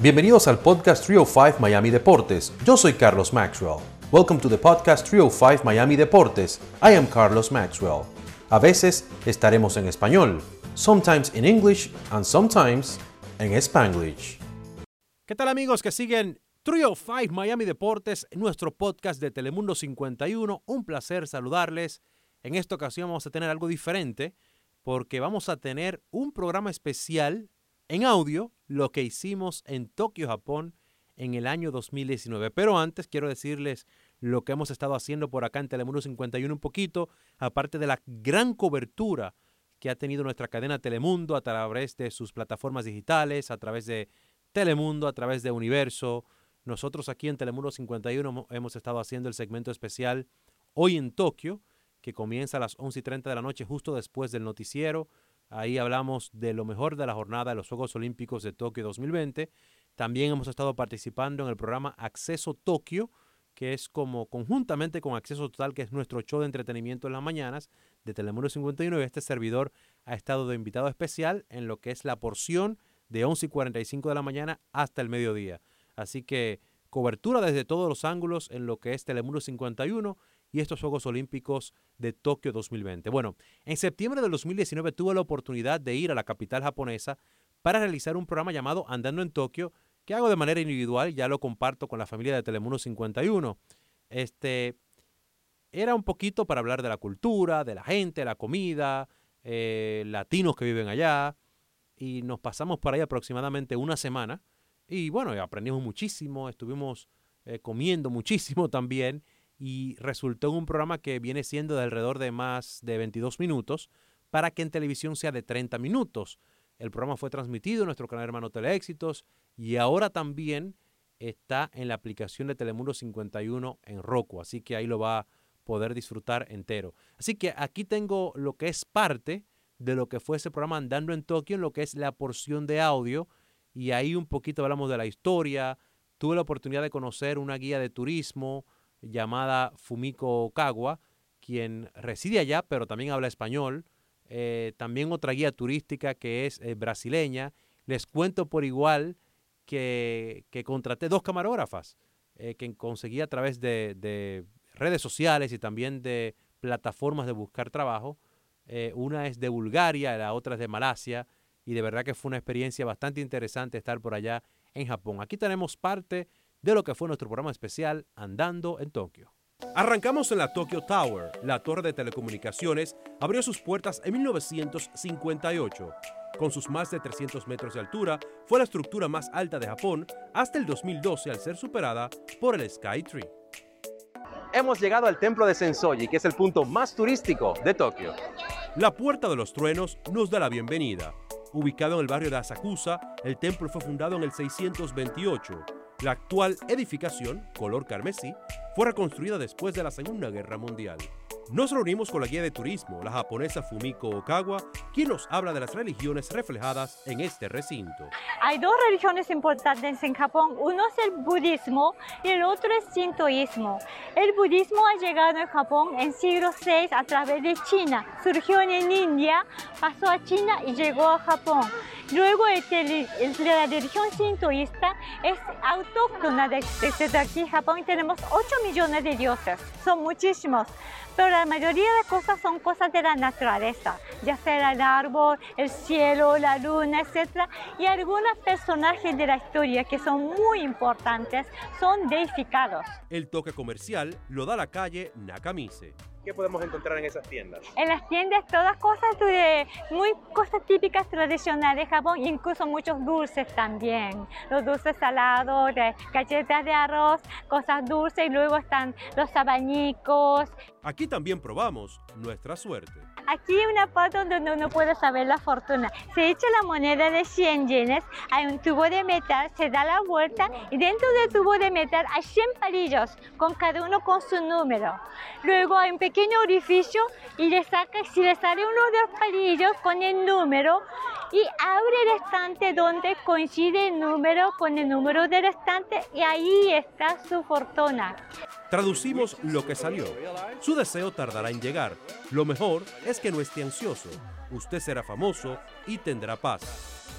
Bienvenidos al podcast 305 Miami Deportes. Yo soy Carlos Maxwell. Welcome to the podcast 305 Miami Deportes. I am Carlos Maxwell. A veces estaremos en español, sometimes in English and sometimes en Spanglish. ¿Qué tal amigos que siguen 305 Miami Deportes, nuestro podcast de Telemundo 51? Un placer saludarles. En esta ocasión vamos a tener algo diferente porque vamos a tener un programa especial en audio lo que hicimos en Tokio, Japón, en el año 2019. Pero antes quiero decirles lo que hemos estado haciendo por acá en Telemundo 51 un poquito, aparte de la gran cobertura que ha tenido nuestra cadena Telemundo a través de sus plataformas digitales, a través de Telemundo, a través de Universo. Nosotros aquí en Telemundo 51 hemos estado haciendo el segmento especial Hoy en Tokio, que comienza a las 11 y 30 de la noche, justo después del noticiero. Ahí hablamos de lo mejor de la jornada de los Juegos Olímpicos de Tokio 2020. También hemos estado participando en el programa Acceso Tokio, que es como conjuntamente con Acceso Total, que es nuestro show de entretenimiento en las mañanas de Telemundo 59. Este servidor ha estado de invitado especial en lo que es la porción de 11 y 45 de la mañana hasta el mediodía. Así que cobertura desde todos los ángulos en lo que es Telemundo 51 y estos Juegos Olímpicos de Tokio 2020. Bueno, en septiembre del 2019 tuve la oportunidad de ir a la capital japonesa para realizar un programa llamado Andando en Tokio, que hago de manera individual, ya lo comparto con la familia de Telemundo 51. Este era un poquito para hablar de la cultura, de la gente, la comida, eh, latinos que viven allá, y nos pasamos por ahí aproximadamente una semana. Y bueno, aprendimos muchísimo, estuvimos eh, comiendo muchísimo también y resultó en un programa que viene siendo de alrededor de más de 22 minutos para que en televisión sea de 30 minutos. El programa fue transmitido en nuestro canal hermano Teleéxitos y ahora también está en la aplicación de Telemundo 51 en Roku, así que ahí lo va a poder disfrutar entero. Así que aquí tengo lo que es parte de lo que fue ese programa Andando en Tokio, en lo que es la porción de audio, y ahí un poquito hablamos de la historia. Tuve la oportunidad de conocer una guía de turismo, llamada Fumiko Okawa, quien reside allá, pero también habla español. Eh, también otra guía turística que es eh, brasileña. Les cuento por igual que, contraté dos camarógrafas eh, que conseguí a través de, redes sociales y también de plataformas de buscar trabajo. una es de Bulgaria, la otra es de Malasia. Y de verdad que fue una experiencia bastante interesante estar por allá en Japón. Aquí tenemos parte de lo que fue nuestro programa especial Andando en Tokio. Arrancamos en la Tokyo Tower. La torre de telecomunicaciones abrió sus puertas en 1958. Con sus más de 300 metros de altura, fue la estructura más alta de Japón hasta el 2012 al ser superada por el Sky Tree. Hemos llegado al templo de Sensoji, que es el punto más turístico de Tokio. La Puerta de los Truenos nos da la bienvenida. Ubicado en el barrio de Asakusa, el templo fue fundado en el 628 la actual edificación, color carmesí, fue reconstruida después de la Segunda Guerra Mundial. Nos reunimos con la guía de turismo, la japonesa Fumiko Okawa, quien nos habla de las religiones reflejadas en este recinto. Hay dos religiones importantes en Japón, uno es el budismo y el otro es sintoísmo. El budismo ha llegado en Japón en siglo VI a través de China, surgió en India, pasó a China y llegó a Japón. Luego la religión sintoísta es autóctona desde aquí Japón tenemos 8 millones de dioses, son muchísimos pero la mayoría de cosas son cosas de la naturaleza, ya sea el árbol, el cielo, la luna, etc. Y algunos personajes de la historia que son muy importantes son deificados. El toque comercial lo da la calle Nakamise. ¿Qué podemos encontrar en esas tiendas? En las tiendas todas cosas de muy cosas típicas tradicionales de Japón, incluso muchos dulces también. Los dulces salados, galletas de arroz, cosas dulces y luego están los abanicos. Aquí también probamos nuestra suerte. Aquí una parte donde uno puede saber la fortuna. Se echa la moneda de 100 yenes, hay un tubo de metal, se da la vuelta y dentro del tubo de metal hay 100 palillos, con cada uno con su número. Luego hay un pequeño orificio y le saca, si le sale uno de los palillos con el número y abre el estante donde coincide el número con el número del estante y ahí está su fortuna. Traducimos lo que salió. Su deseo tardará en llegar. Lo mejor es que no esté ansioso. Usted será famoso y tendrá paz.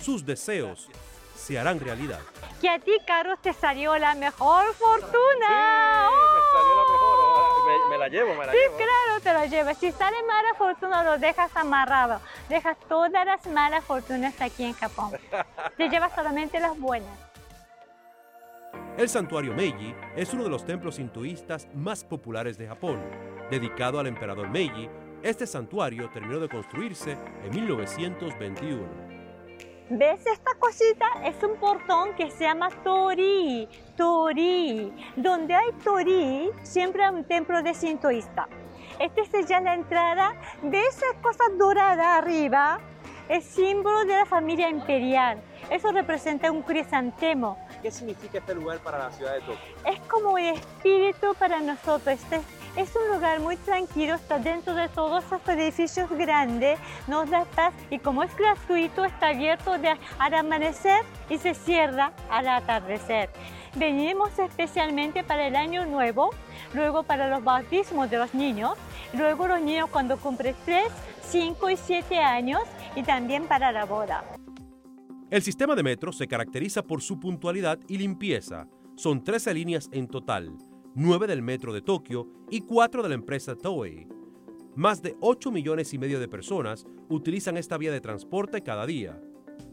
Sus deseos se harán realidad. Que a ti, Carlos, te salió la mejor fortuna. me salió la mejor. Me, me la llevo, me la Sí, llevo. claro, te lo llevas. Si sale mala fortuna, lo dejas amarrado. Dejas todas las malas fortunas aquí en Japón. Te llevas solamente las buenas. El santuario Meiji es uno de los templos hinduistas más populares de Japón. Dedicado al emperador Meiji, este santuario terminó de construirse en 1921. ¿Ves esta cosita? Es un portón que se llama Tori. Tori. Donde hay Tori, siempre hay un templo de sintoísta. Esta es ya la entrada. ¿Ves esa cosa dorada arriba? Es símbolo de la familia imperial. Eso representa un crisantemo. ¿Qué significa este lugar para la ciudad de Tokio? Es como el espíritu para nosotros. Este es un lugar muy tranquilo, está dentro de todos esos edificios grandes, nos da paz y como es gratuito está abierto al amanecer y se cierra al atardecer. Venimos especialmente para el año nuevo, luego para los bautismos de los niños, luego los niños cuando cumplen 3, 5 y 7 años y también para la boda. El sistema de metro se caracteriza por su puntualidad y limpieza. Son 13 líneas en total, 9 del metro de Tokio y 4 de la empresa Toei. Más de 8 millones y medio de personas utilizan esta vía de transporte cada día.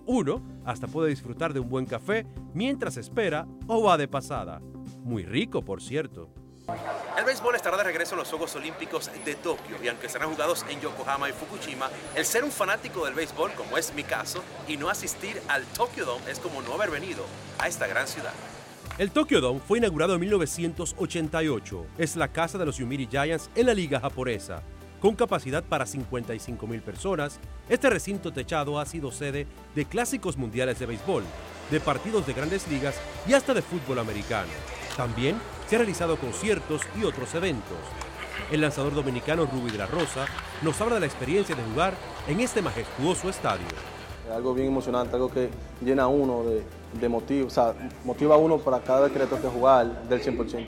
Uno hasta puede disfrutar de un buen café mientras espera o va de pasada. Muy rico, por cierto. El béisbol estará de regreso en los Juegos Olímpicos de Tokio y aunque serán jugados en Yokohama y Fukushima, el ser un fanático del béisbol, como es mi caso, y no asistir al Tokyo Dome es como no haber venido a esta gran ciudad. El Tokyo Dome fue inaugurado en 1988. Es la casa de los Yomiuri Giants en la liga japonesa. Con capacidad para 55 mil personas, este recinto techado ha sido sede de clásicos mundiales de béisbol, de partidos de grandes ligas y hasta de fútbol americano. También se han realizado conciertos y otros eventos. El lanzador dominicano Ruby de la Rosa nos habla de la experiencia de jugar en este majestuoso estadio. Es algo bien emocionante, algo que llena a uno de, de motivo, o sea, motiva a uno para cada vez que le toque jugar del 100%.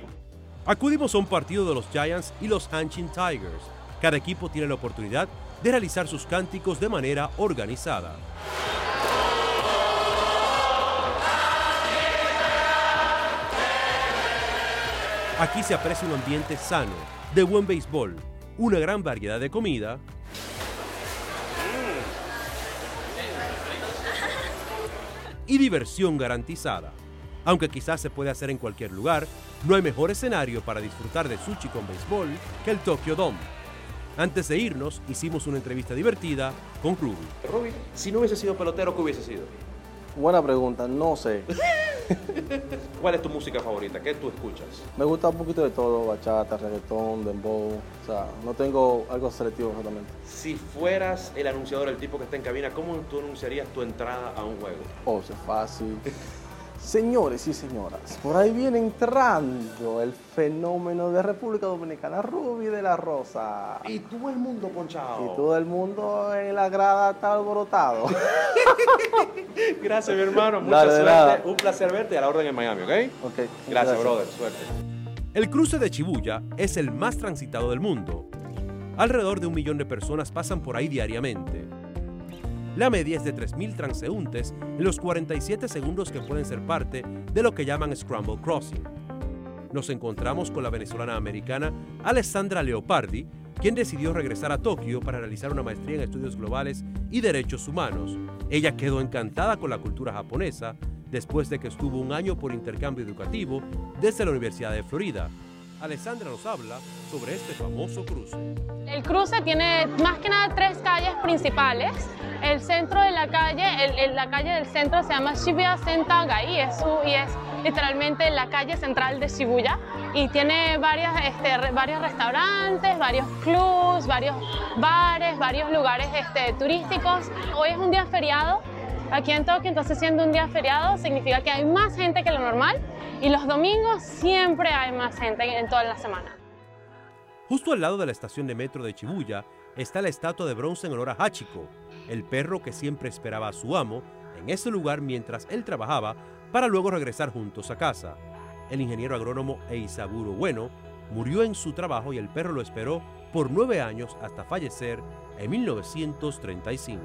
Acudimos a un partido de los Giants y los Hanshin Tigers. Cada equipo tiene la oportunidad de realizar sus cánticos de manera organizada. Aquí se aprecia un ambiente sano, de buen béisbol, una gran variedad de comida y diversión garantizada. Aunque quizás se puede hacer en cualquier lugar, no hay mejor escenario para disfrutar de sushi con béisbol que el Tokyo Dome. Antes de irnos, hicimos una entrevista divertida con Ruby. Ruby, si no hubiese sido pelotero, ¿qué hubiese sido? Buena pregunta, no sé. ¿Cuál es tu música favorita? ¿Qué tú escuchas? Me gusta un poquito de todo, bachata, reggaetón, dembow, o sea, no tengo algo selectivo exactamente. Si fueras el anunciador, el tipo que está en cabina, ¿cómo tú anunciarías tu entrada a un juego? Oh, es fácil. Señores y señoras, por ahí viene entrando el fenómeno de República Dominicana, Ruby de la Rosa. Y todo el mundo ponchado. Y todo el mundo en la grada está alborotado. Gracias, mi hermano. Mucha Dale, suerte. nada. Un placer verte a la orden en Miami, ¿ok? Ok, Gracias, brother. Suerte. El cruce de Shibuya es el más transitado del mundo. Alrededor de un millón de personas pasan por ahí diariamente. La media es de 3.000 transeúntes en los 47 segundos que pueden ser parte de lo que llaman Scramble Crossing. Nos encontramos con la venezolana americana Alessandra Leopardi, quien decidió regresar a Tokio para realizar una maestría en estudios globales y derechos humanos. Ella quedó encantada con la cultura japonesa después de que estuvo un año por intercambio educativo desde la Universidad de Florida. Alessandra nos habla sobre este famoso cruce. El cruce tiene más que nada tres calles principales. El centro de la calle, el- la calle del centro se llama Shibuya Sentagai es y es literalmente la calle central de Shibuya y tiene varias, este, varios restaurantes, varios clubs, varios bares, varios lugares este, turísticos. Hoy es un día feriado aquí en Tokio, entonces siendo un día feriado significa que hay más gente que lo normal y los domingos siempre hay más gente en toda la semana. Justo al lado de la estación de metro de Shibuya está la estatua de bronce en honor a Hachiko, el perro que siempre esperaba a su amo en ese lugar mientras él trabajaba para luego regresar juntos a casa. El ingeniero agrónomo Eisaburo Bueno murió en su trabajo y el perro lo esperó por nueve años hasta fallecer en 1935.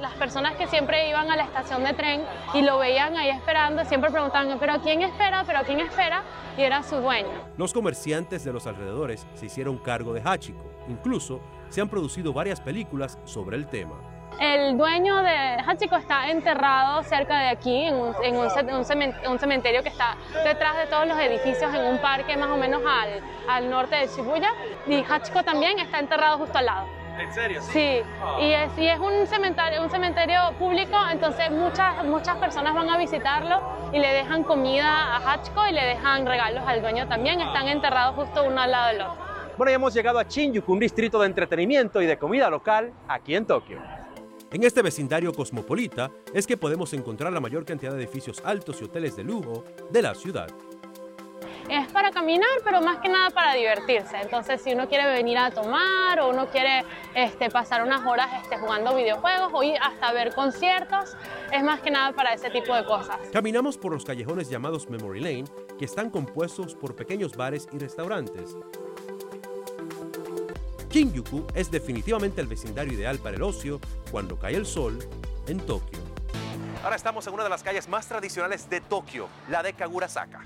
las personas que siempre iban a la estación de tren y lo veían ahí esperando, siempre preguntaban, pero ¿quién espera? ¿Pero quién espera? Y era su dueño. Los comerciantes de los alrededores se hicieron cargo de Hachiko. Incluso se han producido varias películas sobre el tema. El dueño de Hachiko está enterrado cerca de aquí, en, un, en un, cementerio que está detrás de todos los edificios, en un parque más o menos al, al norte de Shibuya. Y Hachiko también está enterrado justo al lado. ¿En serio? Sí, y es, y es un, cementerio, un cementerio público, entonces muchas, muchas personas van a visitarlo y le dejan comida a Hachiko y le dejan regalos al dueño también. Están enterrados justo uno al lado del otro. Bueno, ya hemos llegado a Shinjuku, un distrito de entretenimiento y de comida local aquí en Tokio. En este vecindario cosmopolita es que podemos encontrar la mayor cantidad de edificios altos y hoteles de lujo de la ciudad. Es para caminar, pero más que nada para divertirse. Entonces, si uno quiere venir a tomar o uno quiere este, pasar unas horas este, jugando videojuegos o ir hasta ver conciertos, es más que nada para ese tipo de cosas. Caminamos por los callejones llamados Memory Lane, que están compuestos por pequeños bares y restaurantes. Shinjuku es definitivamente el vecindario ideal para el ocio cuando cae el sol en Tokio. Ahora estamos en una de las calles más tradicionales de Tokio, la de Kagurasaka.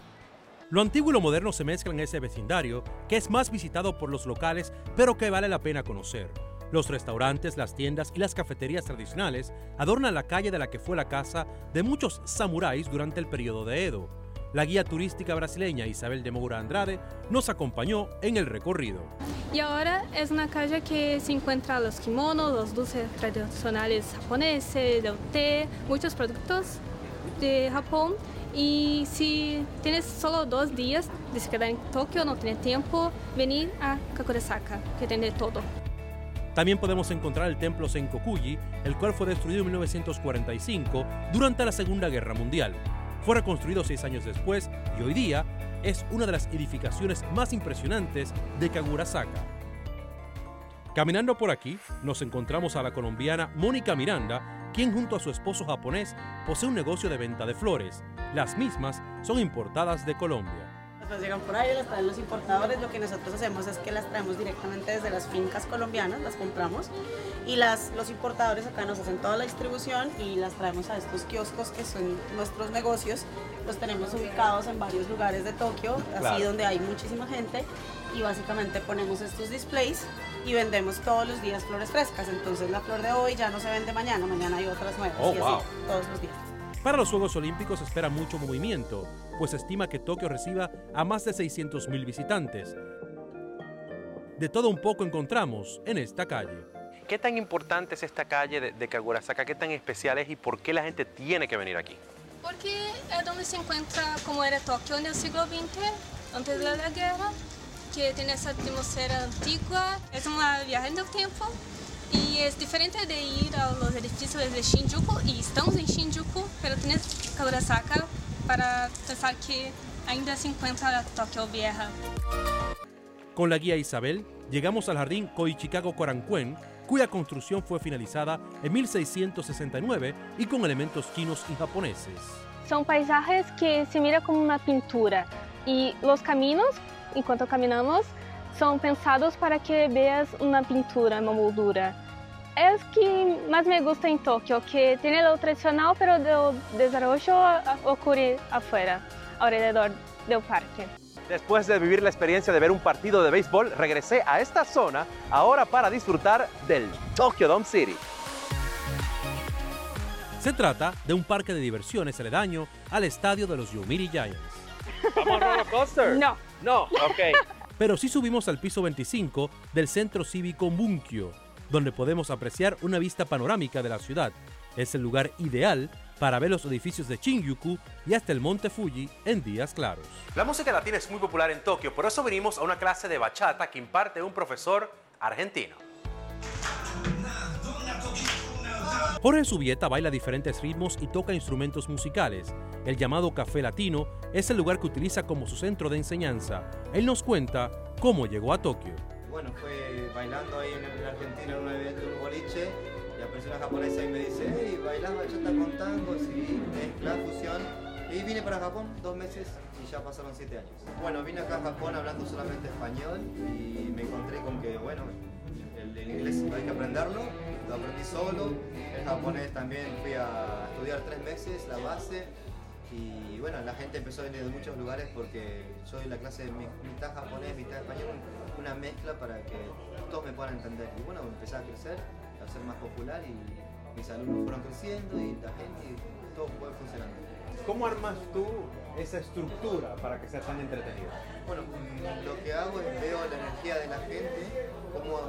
Lo antiguo y lo moderno se mezclan en ese vecindario, que es más visitado por los locales, pero que vale la pena conocer. Los restaurantes, las tiendas y las cafeterías tradicionales adornan la calle de la que fue la casa de muchos samuráis durante el periodo de Edo. La guía turística brasileña Isabel de Moura Andrade nos acompañó en el recorrido. Y ahora es una calle que se encuentra los kimonos, los dulces tradicionales japoneses, el té, muchos productos de Japón. Y si tienes solo dos días de se quedar en Tokio, no tienes tiempo, venir a Kakuresaka, que tiene todo. También podemos encontrar el templo Senkokuji, el cual fue destruido en 1945 durante la Segunda Guerra Mundial. Fue reconstruido seis años después y hoy día es una de las edificaciones más impresionantes de Kagurasaka. Caminando por aquí, nos encontramos a la colombiana Mónica Miranda, quien junto a su esposo japonés posee un negocio de venta de flores. Las mismas son importadas de Colombia pues llegan por ahí, las traen los importadores. Lo que nosotros hacemos es que las traemos directamente desde las fincas colombianas, las compramos y las, los importadores acá nos hacen toda la distribución y las traemos a estos kioscos que son nuestros negocios. Los tenemos ubicados en varios lugares de Tokio, así donde hay muchísima gente y básicamente ponemos estos displays y vendemos todos los días flores frescas. Entonces la flor de hoy ya no se vende mañana, mañana hay otras nuevas oh, y así todos los días. Para los Juegos Olímpicos espera mucho movimiento, pues se estima que Tokio reciba a más de 600.000 visitantes. De todo un poco encontramos en esta calle. ¿Qué tan importante es esta calle de, de Kagurasaka? ¿Qué tan especial es y por qué la gente tiene que venir aquí? Porque es donde se encuentra como era Tokio en el siglo XX, antes de la guerra, que tiene esa atmósfera antigua, es una viaje en el tiempo y es diferente de ir a los edificios de Shinjuku, y estamos en Shinjuku, pero tienes Kagurasaka para pensar que ainda se encuentra Tokio vieja. Con la guía Isabel, llegamos al jardín Koichikago Korankuen, cuya construcción fue finalizada en 1669 y con elementos chinos y japoneses. Son paisajes que se mira como una pintura y los caminos, en cuanto caminamos, son pensados para que veas una pintura, una moldura. Es que más me gusta en Tokio, que tiene lo tradicional, pero el desarrollo ocurre afuera, alrededor del parque. Después de vivir la experiencia de ver un partido de béisbol, regresé a esta zona ahora para disfrutar del Tokyo Dome City. Se trata de un parque de diversiones aledaño al estadio de los Yomiuri Giants. ¿Vamos a roller coaster? No. No, ok. Pero sí subimos al piso 25 del Centro Cívico Munkyo, donde podemos apreciar una vista panorámica de la ciudad. Es el lugar ideal para ver los edificios de Shinjuku y hasta el monte Fuji en días claros. La música latina es muy popular en Tokio, por eso vinimos a una clase de bachata que imparte un profesor argentino. Jorge Subieta baila diferentes ritmos y toca instrumentos musicales. El llamado Café Latino es el lugar que utiliza como su centro de enseñanza. Él nos cuenta cómo llegó a Tokio. Bueno, fue bailando ahí en Argentina en un evento, un boliche, una japonesa y me dice, hey, ¿bailás bachata con tango? Sí, mezcla, fusión. Y vine para Japón dos meses y ya pasaron siete años. Bueno, vine acá a Japón hablando solamente español y me encontré con que, bueno, El, inglés hay que aprenderlo, lo aprendí solo. El japonés también fui a estudiar tres meses, la base. Y bueno, la gente empezó a venir de muchos lugares porque doy la clase mitad japonés, mitad español, una mezcla para que todos me puedan entender. Y bueno, empecé a crecer, a ser más popular y mis alumnos fueron creciendo y la gente y todo fue funcionando. ¿Cómo armas tú esa estructura para que sea tan entretenida? Bueno, mm, lo que hago es veo la energía de la gente, cómo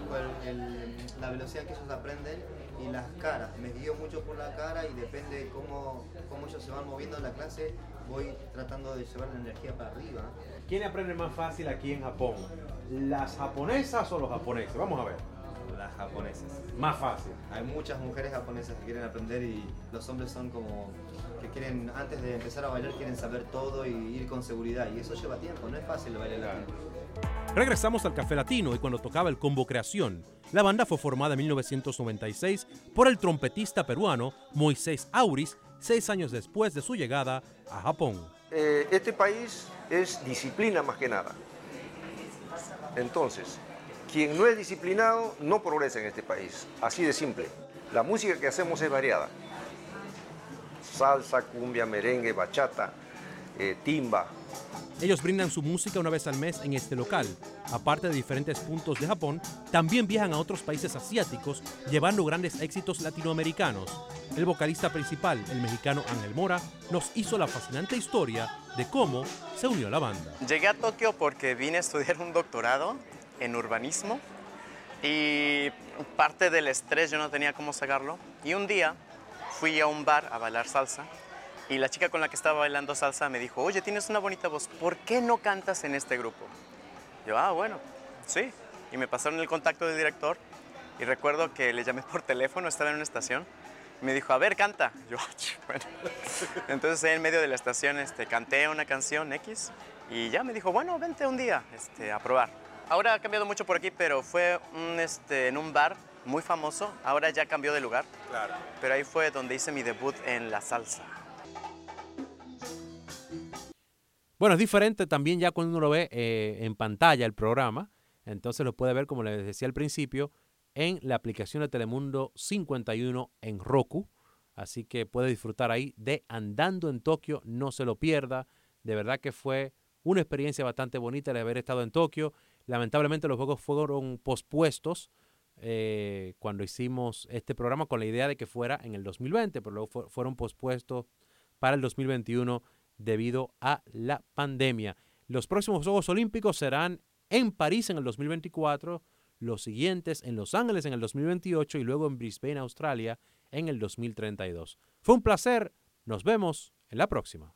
el- el- la velocidad que ellos aprenden y las caras. Me guío mucho por la cara y depende de cómo, cómo ellos se van moviendo en la clase, voy tratando de llevar la energía para arriba. ¿Quién aprende más fácil aquí en Japón? ¿Las japonesas o los japoneses? Vamos a ver. Las japonesas. Más fácil. Hay muchas mujeres japonesas que quieren aprender y los hombres son como que quieren, antes de empezar a bailar, quieren saber todo y ir con seguridad. Y eso lleva tiempo, no es fácil el baile latino. Regresamos al Café Latino y cuando tocaba el combo Creación, la banda fue formada en 1996 por el trompetista peruano Moisés Auris, seis años después de su llegada a Japón. Eh, este país es disciplina más que nada. Entonces, quien no es disciplinado no progresa en este país. Así de simple. La música que hacemos es variada. Salsa, cumbia, merengue, bachata, eh, timba. Ellos brindan su música una vez al mes en este local. Aparte de diferentes puntos de Japón, también viajan a otros países asiáticos llevando grandes éxitos latinoamericanos. El vocalista principal, el mexicano Ángel Mora, nos hizo la fascinante historia de cómo se unió a la banda. Llegué a Tokio porque vine a estudiar un doctorado en urbanismo y parte del estrés yo no tenía cómo sacarlo. Y un día fui a un bar a bailar salsa y la chica con la que estaba bailando salsa me dijo, oye, tienes una bonita voz, ¿por qué no cantas en este grupo? Yo, ah, bueno, sí. Y me pasaron el contacto del director y recuerdo que le llamé por teléfono, estaba en una estación. y Me dijo, a ver, canta. Yo, bueno. Entonces en medio de la estación este, canté una canción X y ya me dijo, bueno, vente un día este, a probar. Ahora ha cambiado mucho por aquí, pero fue un, este, en un bar muy famoso. Ahora ya cambió de lugar. Claro. Pero ahí fue donde hice mi debut en la salsa. Bueno, es diferente también ya cuando uno lo ve eh, en pantalla el programa. Entonces lo puede ver, como les decía al principio, en la aplicación de Telemundo 51 en Roku. Así que puede disfrutar ahí de Andando en Tokio. No se lo pierda. De verdad que fue una experiencia bastante bonita el haber estado en Tokio. Lamentablemente los juegos fueron pospuestos eh, cuando hicimos este programa con la idea de que fuera en el 2020, pero luego fu- fueron pospuestos para el 2021 debido a la pandemia. Los próximos Juegos Olímpicos serán en París en el 2024, los siguientes en Los Ángeles en el 2028 y luego en Brisbane, Australia en el 2032. Fue un placer, nos vemos en la próxima.